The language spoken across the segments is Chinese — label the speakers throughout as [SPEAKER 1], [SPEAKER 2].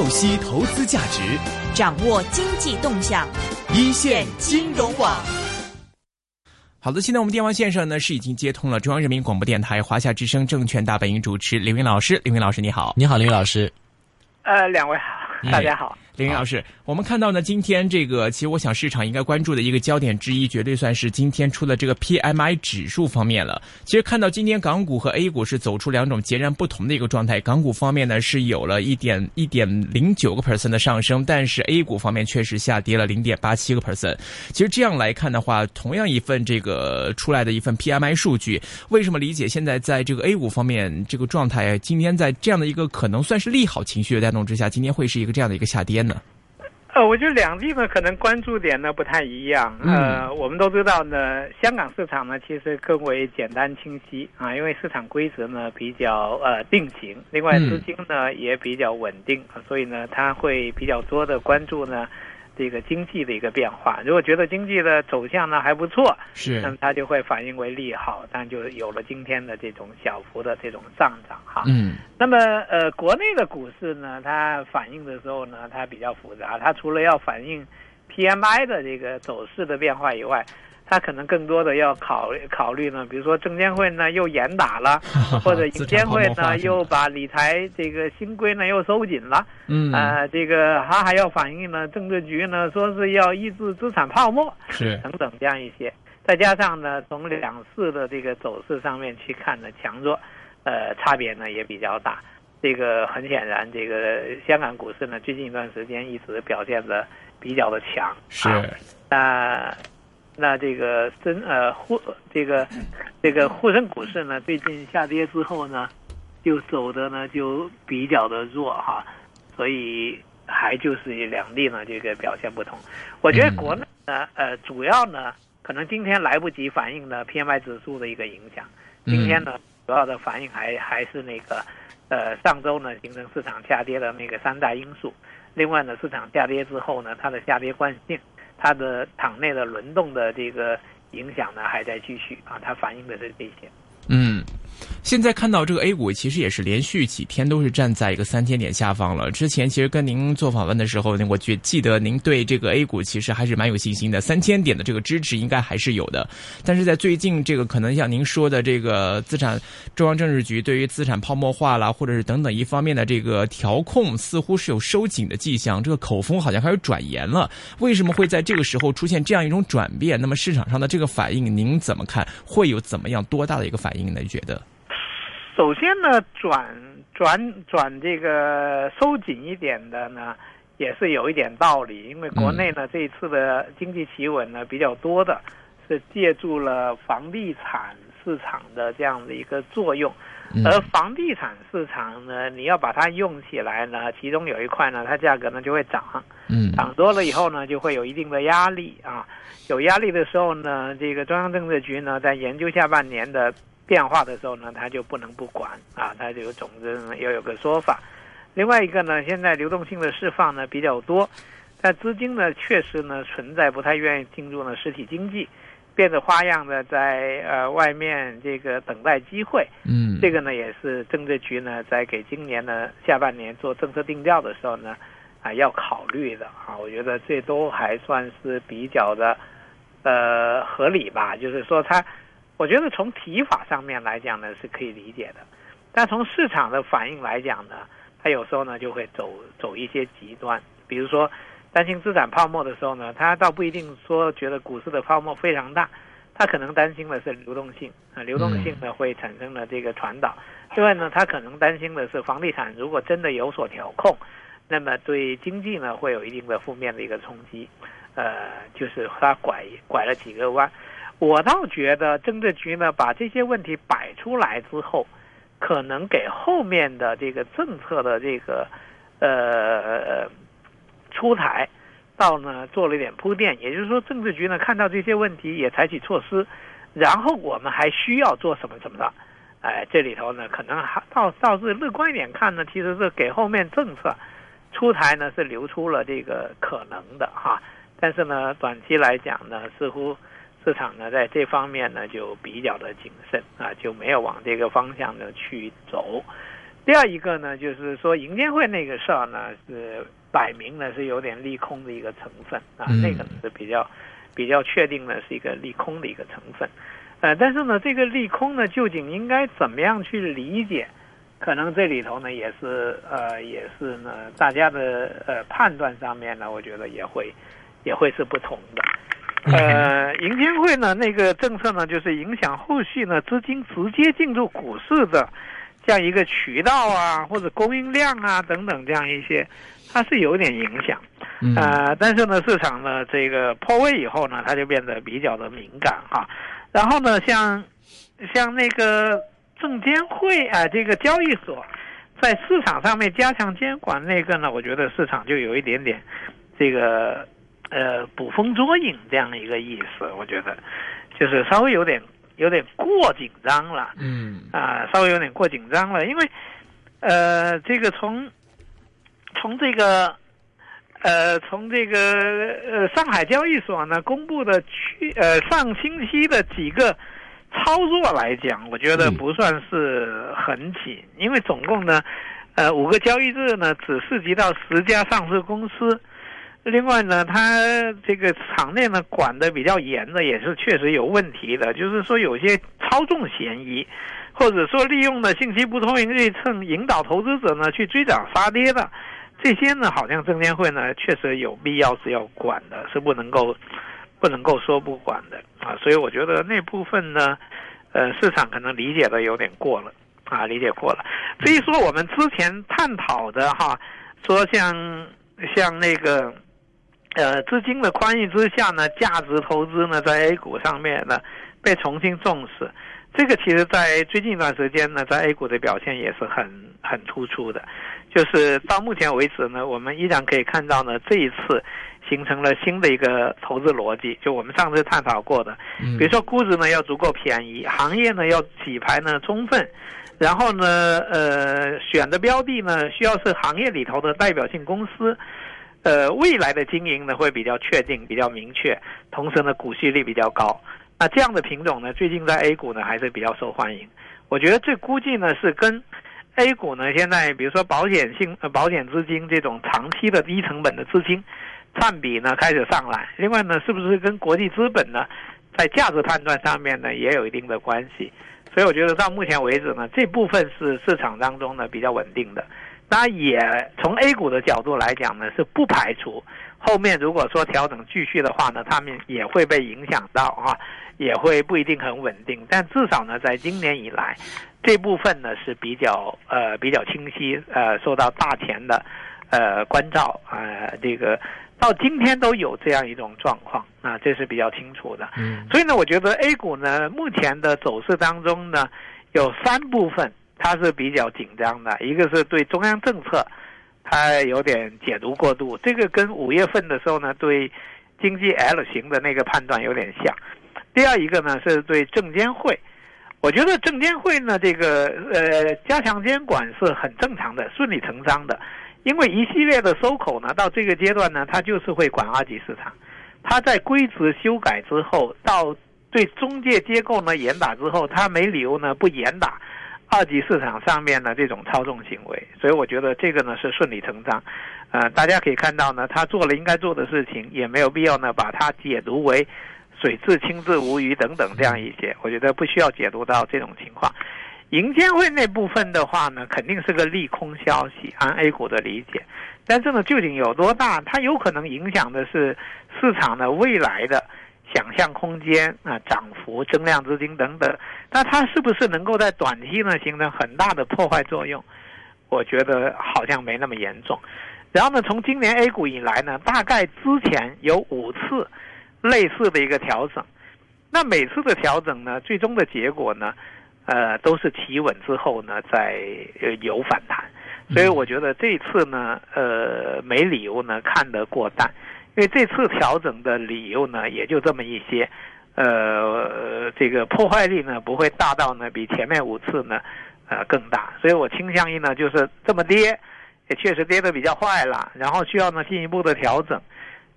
[SPEAKER 1] 透析投资价值，
[SPEAKER 2] 掌握经济动向，
[SPEAKER 1] 一线金融网。
[SPEAKER 3] 好的，现在我们电话线上呢是已经接通了中央人民广播电台华夏之声证券大本营主持刘云老师，刘云老师你好，
[SPEAKER 4] 你好，刘云老师。
[SPEAKER 5] 呃，两位好，大家好。
[SPEAKER 3] 林老师，我们看到呢，今天这个其实我想市场应该关注的一个焦点之一，绝对算是今天出的这个 PMI 指数方面了。其实看到今天港股和 A 股是走出两种截然不同的一个状态，港股方面呢是有了一点一点零九个 percent 的上升，但是 A 股方面确实下跌了零点八七个 percent。其实这样来看的话，同样一份这个出来的一份 PMI 数据，为什么理解现在在这个 A 股方面这个状态，今天在这样的一个可能算是利好情绪的带动之下，今天会是一个这样的一个下跌呢？
[SPEAKER 5] 呃，我觉得两地呢可能关注点呢不太一样。呃，我们都知道呢，香港市场呢其实更为简单清晰啊，因为市场规则呢比较呃定型，另外资金呢也比较稳定，所以呢它会比较多的关注呢。这个经济的一个变化，如果觉得经济的走向呢还不错，
[SPEAKER 3] 是，
[SPEAKER 5] 那么它就会反映为利好，但就有了今天的这种小幅的这种上涨哈。
[SPEAKER 3] 嗯，
[SPEAKER 5] 那么呃，国内的股市呢，它反映的时候呢，它比较复杂，它除了要反映 PMI 的这个走势的变化以外。他可能更多的要考考虑呢，比如说证监会呢又严打了，或者银监会呢又把理财这个新规呢又收紧了，
[SPEAKER 3] 嗯。
[SPEAKER 5] 啊，这个他还要反映呢，政治局呢说是要抑制资产泡沫，
[SPEAKER 3] 是。
[SPEAKER 5] 等等这样一些，再加上呢从两市的这个走势上面去看呢强弱，呃差别呢也比较大，这个很显然，这个香港股市呢最近一段时间一直表现的比较的强，
[SPEAKER 3] 是。
[SPEAKER 5] 那。那这个深呃沪这个这个沪深股市呢，最近下跌之后呢，就走的呢就比较的弱哈，所以还就是两地呢这个表现不同。我觉得国内呢呃主要呢可能今天来不及反映呢 PMI 指数的一个影响，今天呢主要的反应还还是那个呃上周呢形成市场下跌的那个三大因素，另外呢市场下跌之后呢它的下跌惯性。它的场内的轮动的这个影响呢，还在继续啊，它反映的是这些。
[SPEAKER 3] 嗯。现在看到这个 A 股，其实也是连续几天都是站在一个三千点下方了。之前其实跟您做访问的时候，我觉记得您对这个 A 股其实还是蛮有信心的，三千点的这个支持应该还是有的。但是在最近这个可能像您说的这个资产中央政治局对于资产泡沫化啦，或者是等等一方面的这个调控，似乎是有收紧的迹象，这个口风好像开始转严了。为什么会在这个时候出现这样一种转变？那么市场上的这个反应，您怎么看？会有怎么样多大的一个反应呢？你觉得？
[SPEAKER 5] 首先呢，转转转这个收紧一点的呢，也是有一点道理。因为国内呢这一次的经济企稳呢比较多的，是借助了房地产市场的这样的一个作用。而房地产市场呢，你要把它用起来呢，其中有一块呢，它价格呢就会涨。
[SPEAKER 3] 嗯，
[SPEAKER 5] 涨多了以后呢，就会有一定的压力啊。有压力的时候呢，这个中央政策局呢在研究下半年的。变化的时候呢，他就不能不管啊，他就有总之呢要有个说法。另外一个呢，现在流动性的释放呢比较多，但资金呢确实呢存在不太愿意进入呢实体经济，变着花样的在呃外面这个等待机会。
[SPEAKER 3] 嗯，
[SPEAKER 5] 这个呢也是政治局呢在给今年的下半年做政策定调的时候呢啊要考虑的啊，我觉得这都还算是比较的呃合理吧，就是说他。我觉得从提法上面来讲呢是可以理解的，但从市场的反应来讲呢，它有时候呢就会走走一些极端，比如说担心资产泡沫的时候呢，它倒不一定说觉得股市的泡沫非常大，它可能担心的是流动性啊，流动性呢会产生了这个传导。另外呢，它可能担心的是房地产如果真的有所调控，那么对经济呢会有一定的负面的一个冲击，呃，就是它拐拐了几个弯。我倒觉得政治局呢把这些问题摆出来之后，可能给后面的这个政策的这个呃出台，到呢做了一点铺垫。也就是说，政治局呢看到这些问题也采取措施，然后我们还需要做什么什么的。哎，这里头呢可能还倒倒是乐观一点看呢，其实是给后面政策出台呢是留出了这个可能的哈。但是呢，短期来讲呢，似乎。市场呢，在这方面呢就比较的谨慎啊，就没有往这个方向呢去走。第二一个呢，就是说银监会那个事儿呢，是摆明了是有点利空的一个成分啊，
[SPEAKER 3] 嗯
[SPEAKER 5] 那个是比较比较确定的是一个利空的一个成分。呃，但是呢，这个利空呢，究竟应该怎么样去理解？可能这里头呢，也是呃，也是呢，大家的呃判断上面呢，我觉得也会也会是不同的。呃，银监会呢那个政策呢，就是影响后续呢资金直接进入股市的这样一个渠道啊，或者供应量啊等等这样一些，它是有点影响。
[SPEAKER 3] 嗯
[SPEAKER 5] 呃，但是呢，市场呢这个破位以后呢，它就变得比较的敏感哈。然后呢，像像那个证监会啊、这个交易所在市场上面加强监管那个呢，我觉得市场就有一点点这个呃捕风捉影这样的一个意思，我觉得就是稍微有点有点过紧张了。
[SPEAKER 3] 嗯
[SPEAKER 5] 啊，稍微有点过紧张了，因为呃，这个从从这个呃从这个呃上海交易所呢公布的去呃上星期的几个操作来讲，我觉得
[SPEAKER 3] 嗯
[SPEAKER 5] 不算是很紧，因为总共呢呃五个交易日呢只涉及到十家上市公司。另外呢，它这个场内呢管的比较严的，也是确实有问题的，就是说有些操纵嫌疑，或者说利用了信息不透明对称引导投资者呢去追涨杀跌的，这些呢好像证监会呢确实有必要是要管的，是不能够不能够说不管的啊，所以我觉得那部分呢，呃，市场可能理解的有点过了啊，理解过了。至于说我们之前探讨的哈，说像像那个。呃，资金的宽裕之下呢，价值投资呢，在 A 股上面呢被重新重视。这个其实，在最近一段时间呢，在 A 股的表现也是很很突出的。就是到目前为止呢，我们依然可以看到呢，这一次形成了新的一个投资逻辑。就我们上次探讨过的，
[SPEAKER 3] 嗯
[SPEAKER 5] 比如说估值呢要足够便宜，行业呢要洗牌呢充分，然后呢，呃，选的标的呢需要是行业里头的代表性公司。呃，未来的经营呢会比较确定、比较明确，同时呢股息率比较高。那这样的品种呢，最近在 A 股呢还是比较受欢迎。我觉得这估计呢是跟 A 股呢现在比如说保险性、呃、保险资金这种长期的低成本的资金占比呢开始上来。另外呢，是不是跟国际资本呢在价值判断上面呢也有一定的关系？所以我觉得到目前为止呢，这部分是市场当中呢比较稳定的。那也从 A 股的角度来讲呢，是不排除后面如果说调整继续的话呢，他们也会被影响到啊，也会不一定很稳定。但至少呢，在今年以来，这部分呢是比较呃比较清晰，呃受到大钱的呃关照啊、呃，这个到今天都有这样一种状况啊，这是比较清楚的。
[SPEAKER 3] 嗯
[SPEAKER 5] 所以呢，我觉得 A 股呢目前的走势当中呢，有三部分。它是比较紧张的，一个是对中央政策，它有点解读过度，这个跟五月份的时候呢，对经济 L 型的那个判断有点像。第二一个呢是对证监会，我觉得证监会呢这个呃加强监管是很正常的，顺理成章的，因为一系列的收口呢到这个阶段呢，它就是会管二级市场，它在规则修改之后，到对中介机构呢严打之后，它没理由呢不严打。二级市场上面的这种操纵行为，所以我觉得这个呢是顺理成章，呃，大家可以看到呢，他做了应该做的事情，也没有必要呢把它解读为水至清至无鱼等等这样一些，我觉得不需要解读到这种情况。银监会那部分的话呢，肯定是个利空消息，按 A 股的理解，但是呢，究竟有多大，它有可能影响的是市场的未来的。想象空间啊，涨幅、增量资金等等，那它是不是能够在短期呢形成很大的破坏作用？我觉得好像没那么严重。然后呢，从今年 A 股以来呢，大概之前有五次类似的一个调整，那每次的调整呢，最终的结果呢，呃，都是企稳之后呢，再有反弹。所以我觉得这次呢，呃，没理由呢看得过淡。因为这次调整的理由呢，也就这么一些，呃，这个破坏力呢不会大到呢比前面五次呢，呃更大，所以我倾向于呢就是这么跌，也确实跌得比较坏了，然后需要呢进一步的调整，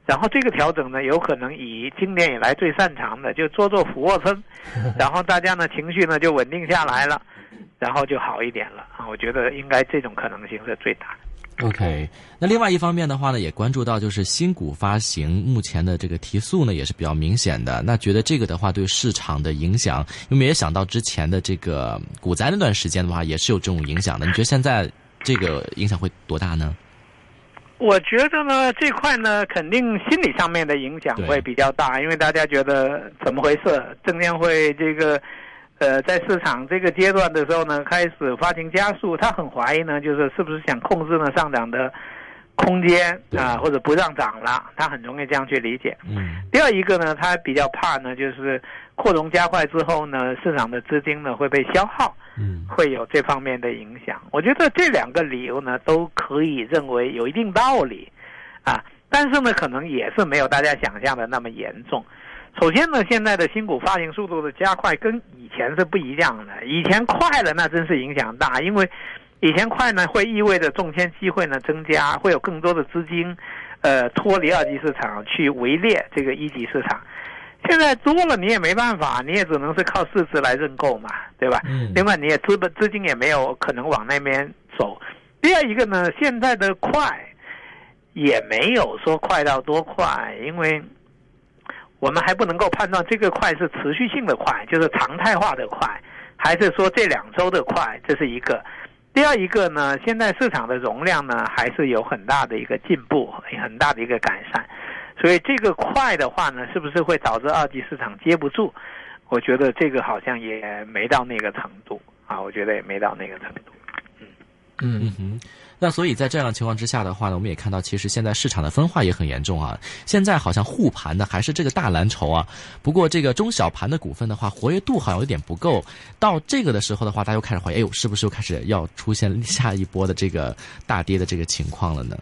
[SPEAKER 5] 然后这个调整呢有可能以今年以来最擅长的就做做俯卧撑，然后大家呢情绪呢就稳定下来了，然后就好一点了啊。我觉得应该这种可能性是最大。
[SPEAKER 4] OK，那另外一方面的话呢，也关注到就是新股发行目前的这个提速呢也是比较明显的。那觉得这个的话对市场的影响，因为我们也想到之前的这个股灾那段时间的话，也是有这种影响的。你觉得现在这个影响会多大呢？
[SPEAKER 5] 我觉得呢，这块呢，肯定心理上面的影响会比较大，因为大家觉得怎么回事？证监会这个。呃，在市场这个阶段的时候呢，开始发行加速，他很怀疑呢，就是是不是想控制呢上涨的空间啊，或者不让涨了，他很容易这样去理解。
[SPEAKER 4] 嗯。
[SPEAKER 5] 第二一个呢，他比较怕呢，就是扩容加快之后呢，市场的资金呢会被消耗，
[SPEAKER 4] 嗯，
[SPEAKER 5] 会有这方面的影响。我觉得这两个理由呢，都可以认为有一定道理，啊，但是呢，可能也是没有大家想象的那么严重。首先呢，现在的新股发行速度的加快跟以前是不一样的。以前快了，那真是影响大，因为以前快呢，会意味着中签机会呢增加，会有更多的资金，呃，脱离二级市场去围猎这个一级市场。现在多了，你也没办法，你也只能是靠市值来认购嘛，对吧？
[SPEAKER 4] 嗯。
[SPEAKER 5] 另外，你也资本资金也没有可能往那边走。第二一个呢，现在的快也没有说快到多快，因为。我们还不能够判断这个快是持续性的快，就是常态化的快，还是说这两周的快，这是一个。第二一个呢，现在市场的容量呢还是有很大的一个进步，很大的一个改善。所以这个快的话呢，是不是会导致二级市场接不住？我觉得这个好像也没到那个程度啊，我觉得也没到那个程度。
[SPEAKER 4] 嗯嗯嗯。那所以在这样的情况之下的话呢，我们也看到，其实现在市场的分化也很严重啊。现在好像护盘的还是这个大蓝筹啊，不过这个中小盘的股份的话，活跃度好像有点不够。到这个的时候的话，大家又开始怀疑，哎呦，是不是又开始要出现下一波的这个大跌的这个情况了呢？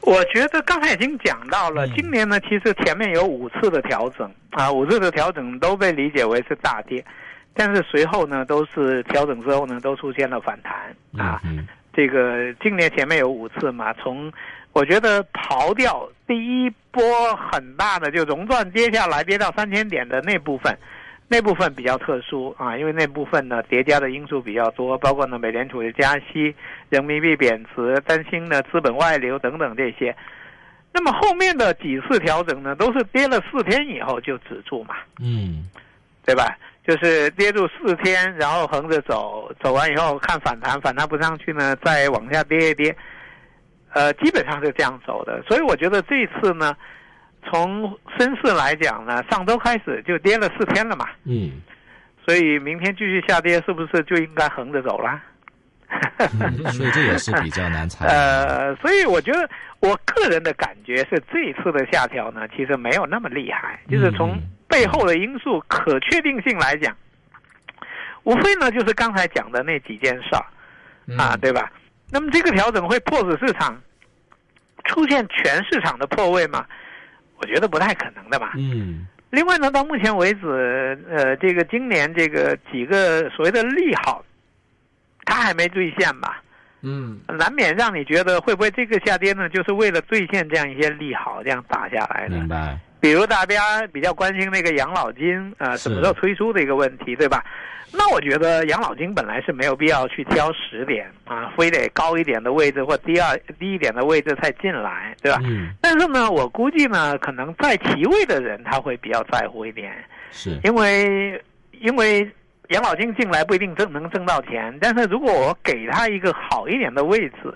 [SPEAKER 5] 我觉得刚才已经讲到了，今年呢，其实前面有五次的调整啊，五次的调整都被理解为是大跌。但是随后呢，都是调整之后呢，都出现了反弹啊。这个今年前面有五次嘛，从我觉得刨掉第一波很大的就熔断跌下来跌到三千点的那部分，那部分比较特殊啊，因为那部分呢叠加的因素比较多，包括呢美联储的加息、人民币贬值、担心呢资本外流等等这些。那么后面的几次调整呢，都是跌了四天以后就止住嘛，
[SPEAKER 4] 嗯，
[SPEAKER 5] 对吧？就是跌住四天，然后横着走，走完以后看反弹，反弹不上去呢，再往下跌一跌，呃，基本上是这样走的。所以我觉得这次呢，从深市来讲呢，上周开始就跌了四天了嘛，
[SPEAKER 4] 嗯，
[SPEAKER 5] 所以明天继续下跌，是不是就应该横着走了？
[SPEAKER 4] 所以这也是比较难 猜。
[SPEAKER 5] 呃，所以我觉得我个人的感觉是，这一次的下调呢，其实没有那么厉害，就是从。背后的因素可确定性来讲，无非呢就是刚才讲的那几件事儿，啊，对吧？那么这个调整会迫使市场出现全市场的破位吗？我觉得不太可能的吧。
[SPEAKER 4] 嗯。
[SPEAKER 5] 另外呢，到目前为止，呃，这个今年这个几个所谓的利好，它还没兑现吧？
[SPEAKER 3] 嗯。
[SPEAKER 5] 难免让你觉得会不会这个下跌呢，就是为了兑现这样一些利好，这样打下来的？
[SPEAKER 4] 明白。
[SPEAKER 5] 比如大家比较关心那个养老金啊，什么时候推出的一个问题，对吧？那我觉得养老金本来是没有必要去挑十点啊，非得高一点的位置或低二低一点的位置才进来，对吧？
[SPEAKER 4] 嗯。
[SPEAKER 5] 但是呢，我估计呢，可能在其位的人他会比较在乎一点，
[SPEAKER 4] 是
[SPEAKER 5] 因为因为养老金进来不一定挣能挣到钱，但是如果我给他一个好一点的位置，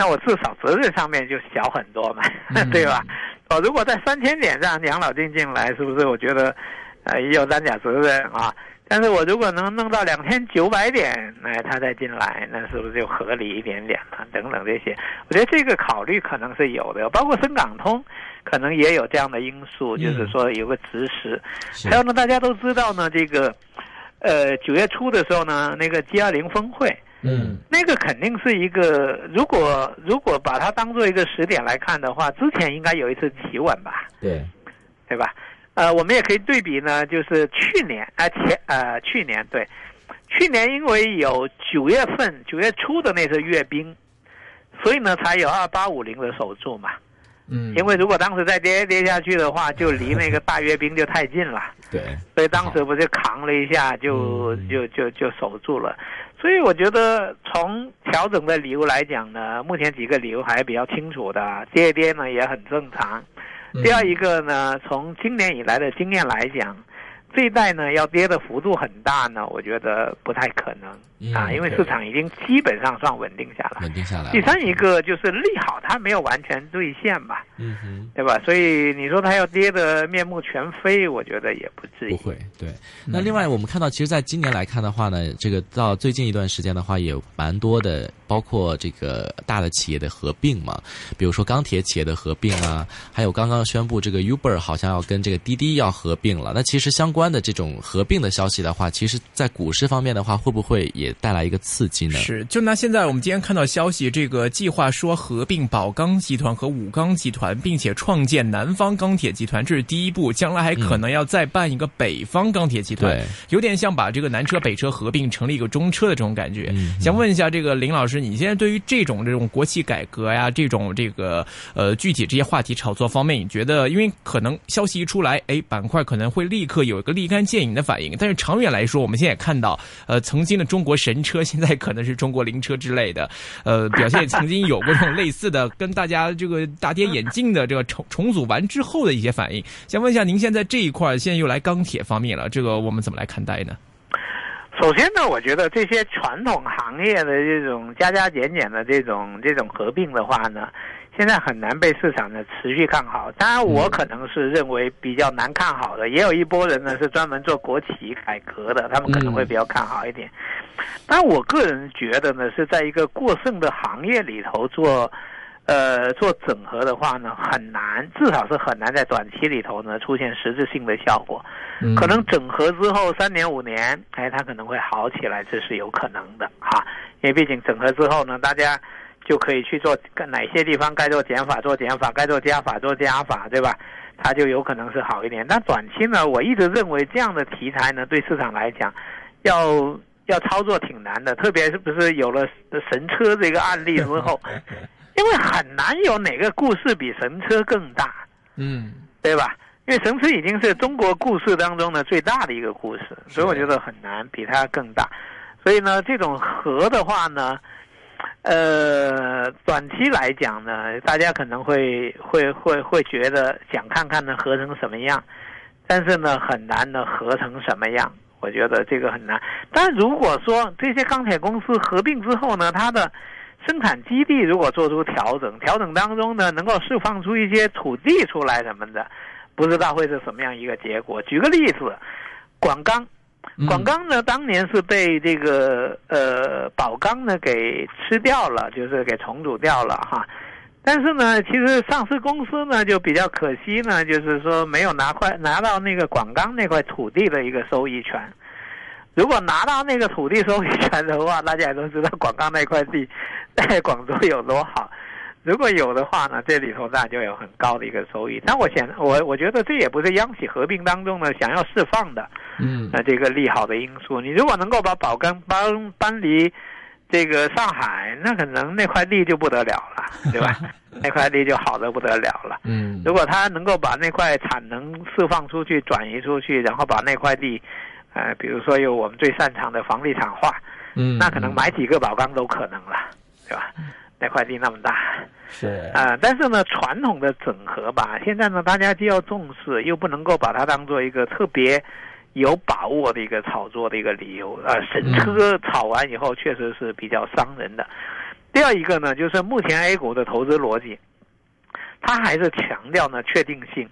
[SPEAKER 5] 那我至少责任上面就小很多嘛，对吧？哦，如果在三千点让养老金进来，是不是？我觉得，呃，也有担假责任啊。但是我如果能弄到两千九百点，哎，他再进来，那是不是就合理一点点了？等等这些，我觉得这个考虑可能是有的。包括深港通，可能也有这样的因素，就是说有个指使。还有呢，大家都知道呢，这个，呃，九月初的时候呢，那个 G 二零峰会。
[SPEAKER 4] 嗯，
[SPEAKER 5] 那个肯定是一个，如果如果把它当做一个时点来看的话，之前应该有一次企稳吧？
[SPEAKER 4] 对，
[SPEAKER 5] 对吧？呃，我们也可以对比呢，就是去年啊前呃去年对，去年因为有九月份九月初的那次阅兵，所以呢才有二八五零的守住嘛。
[SPEAKER 3] 嗯
[SPEAKER 5] 因为如果当时再跌跌下去的话，就离那个大阅兵就太近了。
[SPEAKER 4] 对，
[SPEAKER 5] 所以当时不就扛了一下就，就就就守住了。所以我觉得从调整的理由来讲呢，目前几个理由还是比较清楚的，跌一跌呢也很正常。第二一个呢，从今年以来的经验来讲，这一代呢要跌的幅度很大呢，我觉得不太可能啊，
[SPEAKER 4] 嗯
[SPEAKER 5] 因为市场已经基本上算稳定下来。
[SPEAKER 4] 稳定下来。
[SPEAKER 5] 第三一个就是利好，它没有完全兑现吧，
[SPEAKER 4] 嗯哼。
[SPEAKER 5] 对吧？所以你说它要跌的面目全非，我觉得也不至于。
[SPEAKER 4] 不会，对。那另外，我们看到，其实，在今年来看的话呢，这个到最近一段时间的话，也蛮多的，包括这个大的企业的合并嘛，比如说钢铁企业的合并啊，还有刚刚宣布这个 Uber 好像要跟这个滴滴要合并了。那其实相关的这种合并的消息的话，其实在股市方面的话，会不会也带来一个刺激呢？
[SPEAKER 3] 是，就拿现在我们今天看到消息，这个计划说合并宝钢集团和武钢集团，并且创建南方钢铁集团，这是第一步，将来还可能要再办一个北方钢铁集团，
[SPEAKER 4] 对
[SPEAKER 3] 有点像把这个南车北车合并成立一个中车的这种感觉。
[SPEAKER 4] 嗯
[SPEAKER 3] 想问一下这个林老师，你现在对于这种这种国企改革呀，这种这个呃具体这些话题炒作方面，你觉得因为可能消息一出来，哎，板块可能会立刻有一个立竿见影的反应，但是长远来说，我们现在也看到，呃，曾经的中国神车现在可能是中国灵车之类的，呃，表现也曾经有过这种类似的，跟大家这个大跌眼镜的这个重重组完之后的一些反应。想问一下，您现在这一块现在又来钢铁方面了，这个我们怎么来看待呢？
[SPEAKER 5] 首先呢，我觉得这些传统行业的这种加加减减的这种这种合并的话呢，现在很难被市场呢持续看好。当然，我可能是认为比较难看好的，也有一波人呢是专门做国企改革的，他们可能会比较看好一点。但我个人觉得呢，是在一个过剩的行业里头做。呃，做整合的话呢，很难，至少是很难在短期里头呢出现实质性的效果。
[SPEAKER 3] 嗯
[SPEAKER 5] 可能整合之后三年五年，哎，它可能会好起来，这是有可能的哈。因为毕竟整合之后呢，大家就可以去做哪些地方该做减法做减法，该做加法做加法，对吧？它就有可能是好一点。但短期呢，我一直认为这样的题材呢，对市场来讲，要要操作挺难的，特别是不是有了神车这个案例之后，因为很难有哪个故事比神车更大。
[SPEAKER 3] 嗯
[SPEAKER 5] 对吧？因为神车已经是中国故事当中的最大的一个故事，所以我觉得很难比它更大。所以呢，这种和的话呢，呃，短期来讲呢，大家可能会会会会觉得想看看呢合成什么样，但是呢很难呢合成什么样。我觉得这个很难。但如果说这些钢铁公司合并之后呢，它的生产基地如果做出调整，调整当中呢能够释放出一些土地出来什么的，不知道会是什么样一个结果。举个例子，广钢，广钢呢当年是被这个呃宝钢呢给吃掉了，就是给重组掉了哈。但是呢，其实上市公司呢就比较可惜呢，就是说没有拿块拿到那个广钢那块土地的一个收益权。如果拿到那个土地收益权的话，大家也都知道广钢那块地在广州有多好。如果有的话呢，这里头那就有很高的一个收益。但我想，我我觉得这也不是央企合并当中呢想要释放的，
[SPEAKER 3] 嗯
[SPEAKER 5] 那，这个利好的因素。你如果能够把宝钢搬搬离这个上海，那可能那块地就不得了了，对吧？那块地就好的不得了了。
[SPEAKER 3] 嗯
[SPEAKER 5] 如果他能够把那块产能释放出去、转移出去，然后把那块地，呃，比如说有我们最擅长的房地产化，
[SPEAKER 3] 嗯
[SPEAKER 5] 那可能买几个宝钢都可能了，对吧？那块地那么大，
[SPEAKER 3] 是
[SPEAKER 5] 啊、但是呢，传统的整合吧，现在呢，大家既要重视，又不能够把它当做一个特别有把握的一个炒作的一个理由。呃，神车炒完以后，确实是比较伤人的。第二一个呢，就是目前 A 股的投资逻辑，它还是强调呢确定性、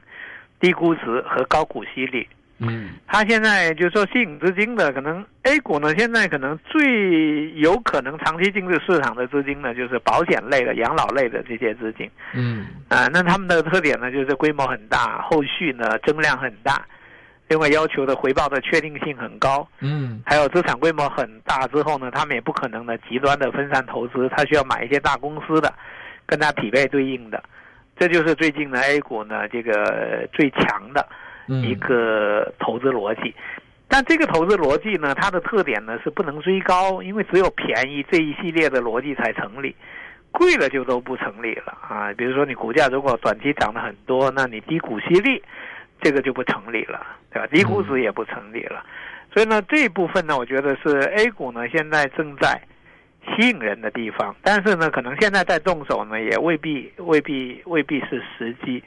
[SPEAKER 5] 低估值和高股息率。
[SPEAKER 3] 嗯。
[SPEAKER 5] 它现在就是说吸引资金的，可能 A 股呢，现在可能最有可能长期进入市场的资金呢，就是保险类的、养老类的这些资金。
[SPEAKER 3] 嗯。
[SPEAKER 5] 啊、那他们的特点呢，就是规模很大，后续呢增量很大，另外要求的回报的确定性很高，
[SPEAKER 3] 嗯。
[SPEAKER 5] 还有资产规模很大之后呢，他们也不可能呢极端的分散投资，他需要买一些大公司的，跟他匹配对应的，这就是最近呢 A 股呢这个最强的。
[SPEAKER 3] 嗯
[SPEAKER 5] 一个投资逻辑。但这个投资逻辑呢，它的特点呢是不能追高，因为只有便宜这一系列的逻辑才成立。贵了就都不成立了啊。比如说你股价如果短期涨得很多，那你低股息率，这个就不成立了，对吧？低估值也不成立了。所以呢，这一部分呢，我觉得是 A 股呢现在正在吸引人的地方，但是呢，可能现在在动手呢，也未必未必未必是时机，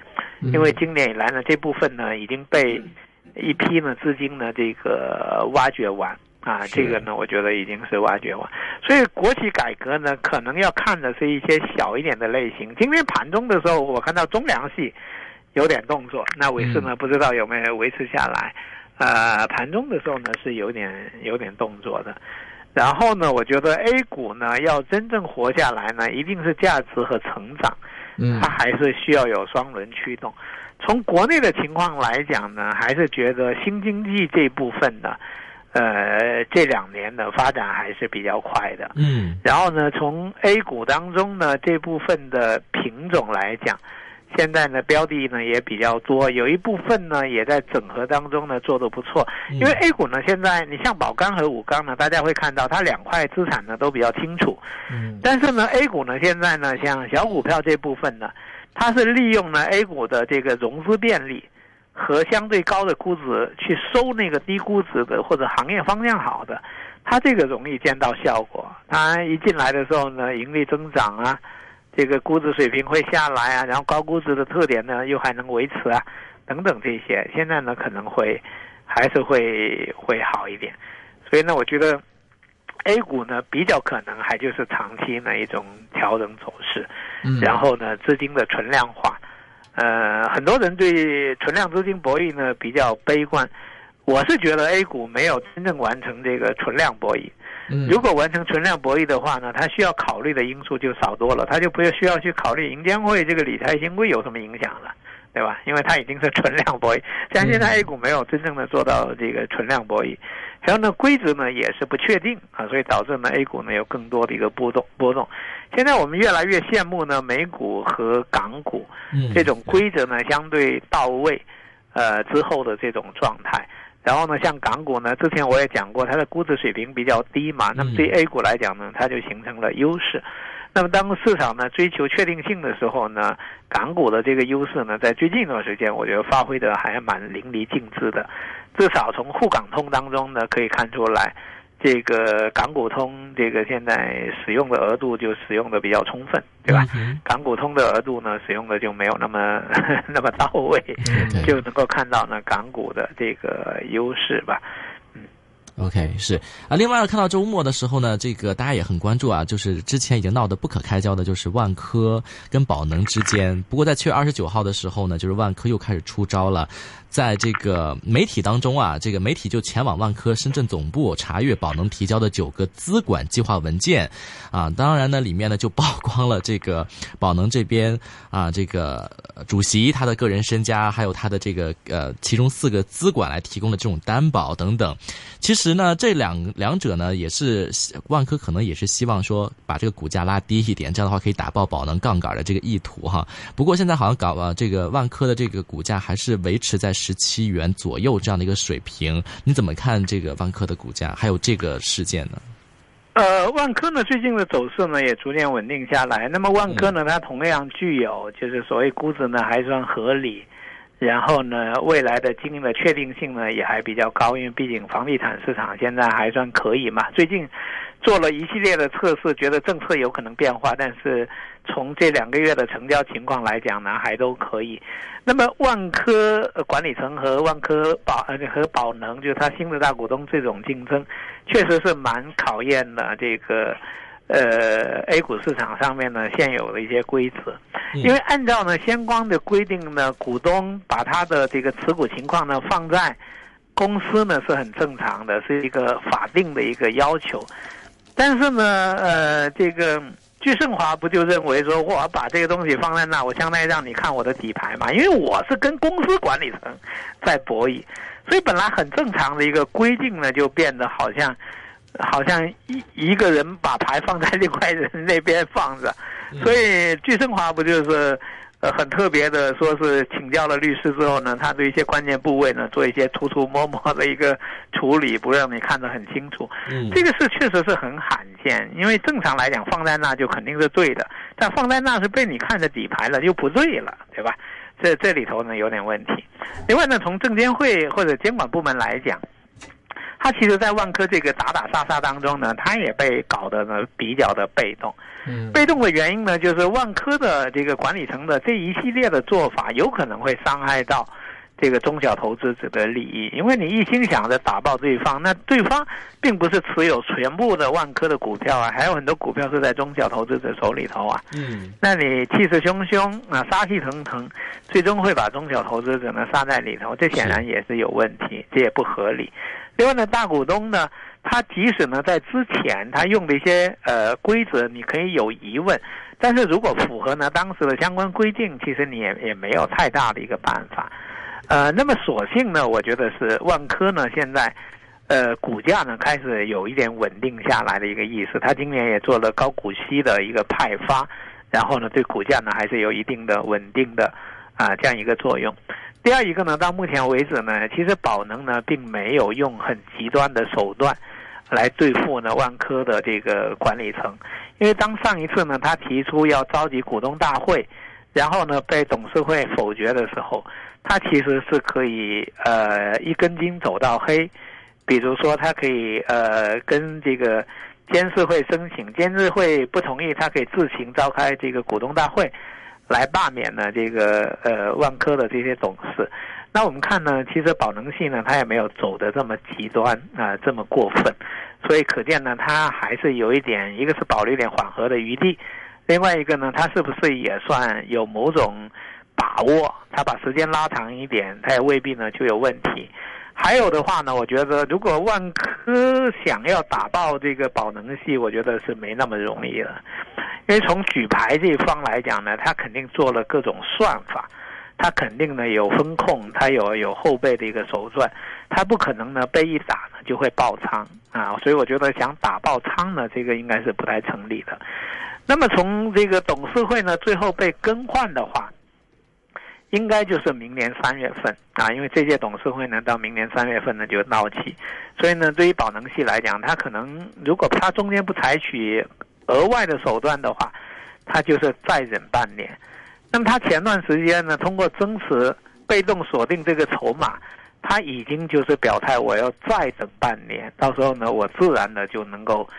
[SPEAKER 5] 因为今年以来呢，这部分呢已经被一批呢资金呢这个挖掘完啊，这个呢，我觉得已经是挖掘完。所以国企改革呢，可能要看的是一些小一点的类型。今天盘中的时候，我看到中粮系有点动作，那尾市呢，不知道有没有维持下来。呃，盘中的时候呢是有点有点动作的，然后呢，我觉得 A 股呢要真正活下来呢，一定是价值和成长，
[SPEAKER 3] 嗯，
[SPEAKER 5] 它还是需要有双轮驱动。从国内的情况来讲呢，还是觉得新经济这部分呢，呃，这两年的发展还是比较快的，
[SPEAKER 4] 嗯，
[SPEAKER 5] 然后呢，从 A 股当中呢这部分的品种来讲。现在呢，标的呢也比较多，有一部分呢也在整合当中呢做得不错。因为 A 股呢，现在你像宝钢和武钢呢，大家会看到它两块资产呢都比较清楚。
[SPEAKER 3] 嗯。
[SPEAKER 5] 但是呢，A 股呢现在呢，像小股票这部分呢，它是利用呢 A 股的这个融资便利和相对高的估值去收那个低估值的或者行业方向好的，它这个容易见到效果。它一进来的时候呢，盈利增长啊。这个估值水平会下来啊，然后高估值的特点呢又还能维持啊，等等这些，现在呢可能会还是会会好一点，所以呢，我觉得 A 股呢比较可能还就是长期呢一种调整走势，然后呢资金的存量化，呃，很多人对存量资金博弈呢比较悲观，我是觉得 A 股没有真正完成这个存量博弈。如果完成存量博弈的话呢，它需要考虑的因素就少多了，它就不需要去考虑银监会这个理财新规有什么影响了，对吧？因为它已经是存量博弈，像现在 A 股没有真正的做到这个存量博弈，然后呢规则呢也是不确定啊，所以导致呢 A 股呢有更多的一个波动波动。现在我们越来越羡慕呢美股和港股这种规则呢相对到位，呃之后的这种状态。然后呢，像港股呢，之前我也讲过，它的估值水平比较低嘛，那么对 A 股来讲呢，它就形成了优势。那么当市场呢追求确定性的时候呢，港股的这个优势呢，在最近一段时间，我觉得发挥的还蛮淋漓尽致的，至少从沪港通当中呢可以看出来。这个港股通，这个现在使用的额度就使用的比较充分，对吧？港股通的额度呢，使用的就没有那么 那么到位，就能够看到呢港股的这个优势吧。
[SPEAKER 4] 嗯，OK，是啊。另外呢看到周末的时候呢，这个大家也很关注啊，就是之前已经闹得不可开交的，就是万科跟宝能之间。不过在七月二十九号的时候呢，就是万科又开始出招了。在这个媒体当中啊，这个媒体就前往万科深圳总部查阅宝能提交的九个资管计划文件，啊，当然呢，里面呢就曝光了这个宝能这边啊，这个主席他的个人身家，还有他的这个呃，其中四个资管来提供的这种担保等等。其实呢，这两两者呢，也是万科可能也是希望说把这个股价拉低一点，这样的话可以打爆宝能杠杆的这个意图哈。不过现在好像搞啊，这个万科的这个股价还是维持在。十七元左右这样的一个水平，你怎么看这个万科的股价？还有这个事件呢？
[SPEAKER 5] 呃，万科呢最近的走势呢也逐渐稳定下来。那么万科呢，它同样具有就是所谓估值呢还算合理，然后呢未来的经营的确定性呢也还比较高，因为毕竟房地产市场现在还算可以嘛。最近做了一系列的测试，觉得政策有可能变化，但是。从这两个月的成交情况来讲呢，还都可以。那么万科管理层和万科宝呃和宝能，就是它新的大股东这种竞争，确实是蛮考验的这个呃 A 股市场上面呢现有的一些规则。因为按照呢相关的规定呢，股东把他的这个持股情况呢放在公司呢是很正常的，是一个法定的一个要求。但是呢，呃，这个。巨盛华不就认为说，我把这个东西放在那，我相当于让你看我的底牌嘛？因为我是跟公司管理层在博弈，所以本来很正常的一个规定呢，就变得好像，好像一一个人把牌放在另外人那边放着，所以巨盛华不就是呃很特别的，说是请教了律师之后呢，他对一些关键部位呢做一些涂涂抹抹的一个处理，不让你看得很清楚。
[SPEAKER 4] 嗯，
[SPEAKER 5] 这个事确实是很罕见，因为正常来讲放在那就肯定是对的，但放在那是被你看着底牌了，就不对了，对吧？这这里头呢有点问题。另外呢，从证监会或者监管部门来讲，他其实在万科这个打打杀杀当中呢，他也被搞得呢比较的被动。
[SPEAKER 3] 嗯，
[SPEAKER 5] 被动的原因呢，就是万科的这个管理层的这一系列的做法，有可能会伤害到这个中小投资者的利益。因为你一心想着打爆对方，那对方并不是持有全部的万科的股票啊，还有很多股票是在中小投资者手里头啊。
[SPEAKER 4] 嗯，
[SPEAKER 5] 那你气势汹汹啊，杀气腾腾，最终会把中小投资者呢杀在里头，这显然也是有问题，这也不合理。另外呢，大股东呢，他即使呢在之前他用的一些呃规则，你可以有疑问，但是如果符合呢当时的相关规定，其实你也也没有太大的一个办法。呃，那么所幸呢，我觉得是万科呢现在。呃，股价呢开始有一点稳定下来的一个意思，他今年也做了高股息的一个派发，然后呢，对股价呢还是有一定的稳定的啊这样一个作用。第二一个呢，到目前为止呢，其实宝能呢并没有用很极端的手段来对付呢万科的这个管理层，因为当上一次呢他提出要召集股东大会，然后呢被董事会否决的时候，他其实是可以呃一根筋走到黑。比如说，他可以呃跟这个监事会申请，监事会不同意，他可以自行召开这个股东大会，来罢免呢这个呃万科的这些董事。那我们看呢，其实宝能系呢，它也没有走的这么极端啊，这么过分，所以可见呢，它还是有一点，一个是保留一点缓和的余地，另外一个呢，它是不是也算有某种把握？它把时间拉长一点，它也未必呢就有问题。还有的话呢，我觉得如果万科想要打爆这个宝能系，我觉得是没那么容易了。因为从举牌这一方来讲呢，他肯定做了各种算法，他肯定呢有风控，他有有后备的一个手段，他不可能呢被一打呢就会爆仓啊。所以我觉得想打爆仓呢，这个应该是不太成立的。那么从这个董事会呢最后被更换的话。应该就是明年三月份啊，因为这届董事会呢到明年三月份呢就到期，所以呢对于宝能系来讲，它可能如果它中间不采取额外的手段的话，他就是再忍半年。那么他前段时间呢通过增持被动锁定这个筹码，他已经就是表态我要再等半年，到时候呢我自然的就能够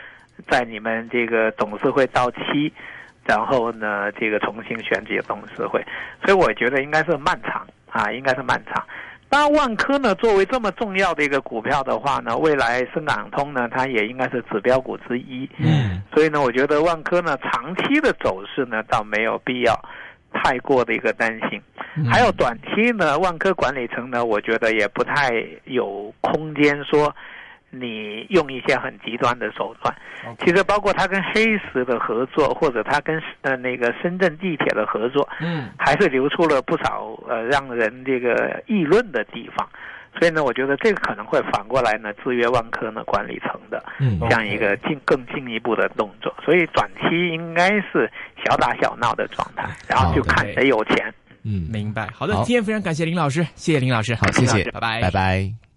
[SPEAKER 5] 在你们这个董事会到期。然后呢，这个重新选举董事会，所以我觉得应该是漫长啊，应该是漫长。当然，万科呢作为这么重要的一个股票的话呢，未来深港通呢，它也应该是指标股之一。
[SPEAKER 4] 嗯，
[SPEAKER 5] 所以呢，我觉得万科呢长期的走势呢，倒没有必要太过的一个担心。还有短期呢，万科管理层呢，我觉得也不太有空间说。你用一些很极端的手段，其实包括他跟黑石的合作，或者他跟呃那个深圳地铁的合作，
[SPEAKER 3] 嗯，
[SPEAKER 5] 还是留出了不少呃让人这个议论的地方。所以呢，我觉得这个可能会反过来呢制约万科呢管理层的这样一个进更进一步的动作。所以短期应该是小打小闹的状态，然后就看谁有钱。
[SPEAKER 4] 嗯，
[SPEAKER 3] 明白。好的，今天非常感谢林老师，谢谢林老师，
[SPEAKER 4] 好，谢谢，
[SPEAKER 3] 拜拜，
[SPEAKER 4] 拜拜。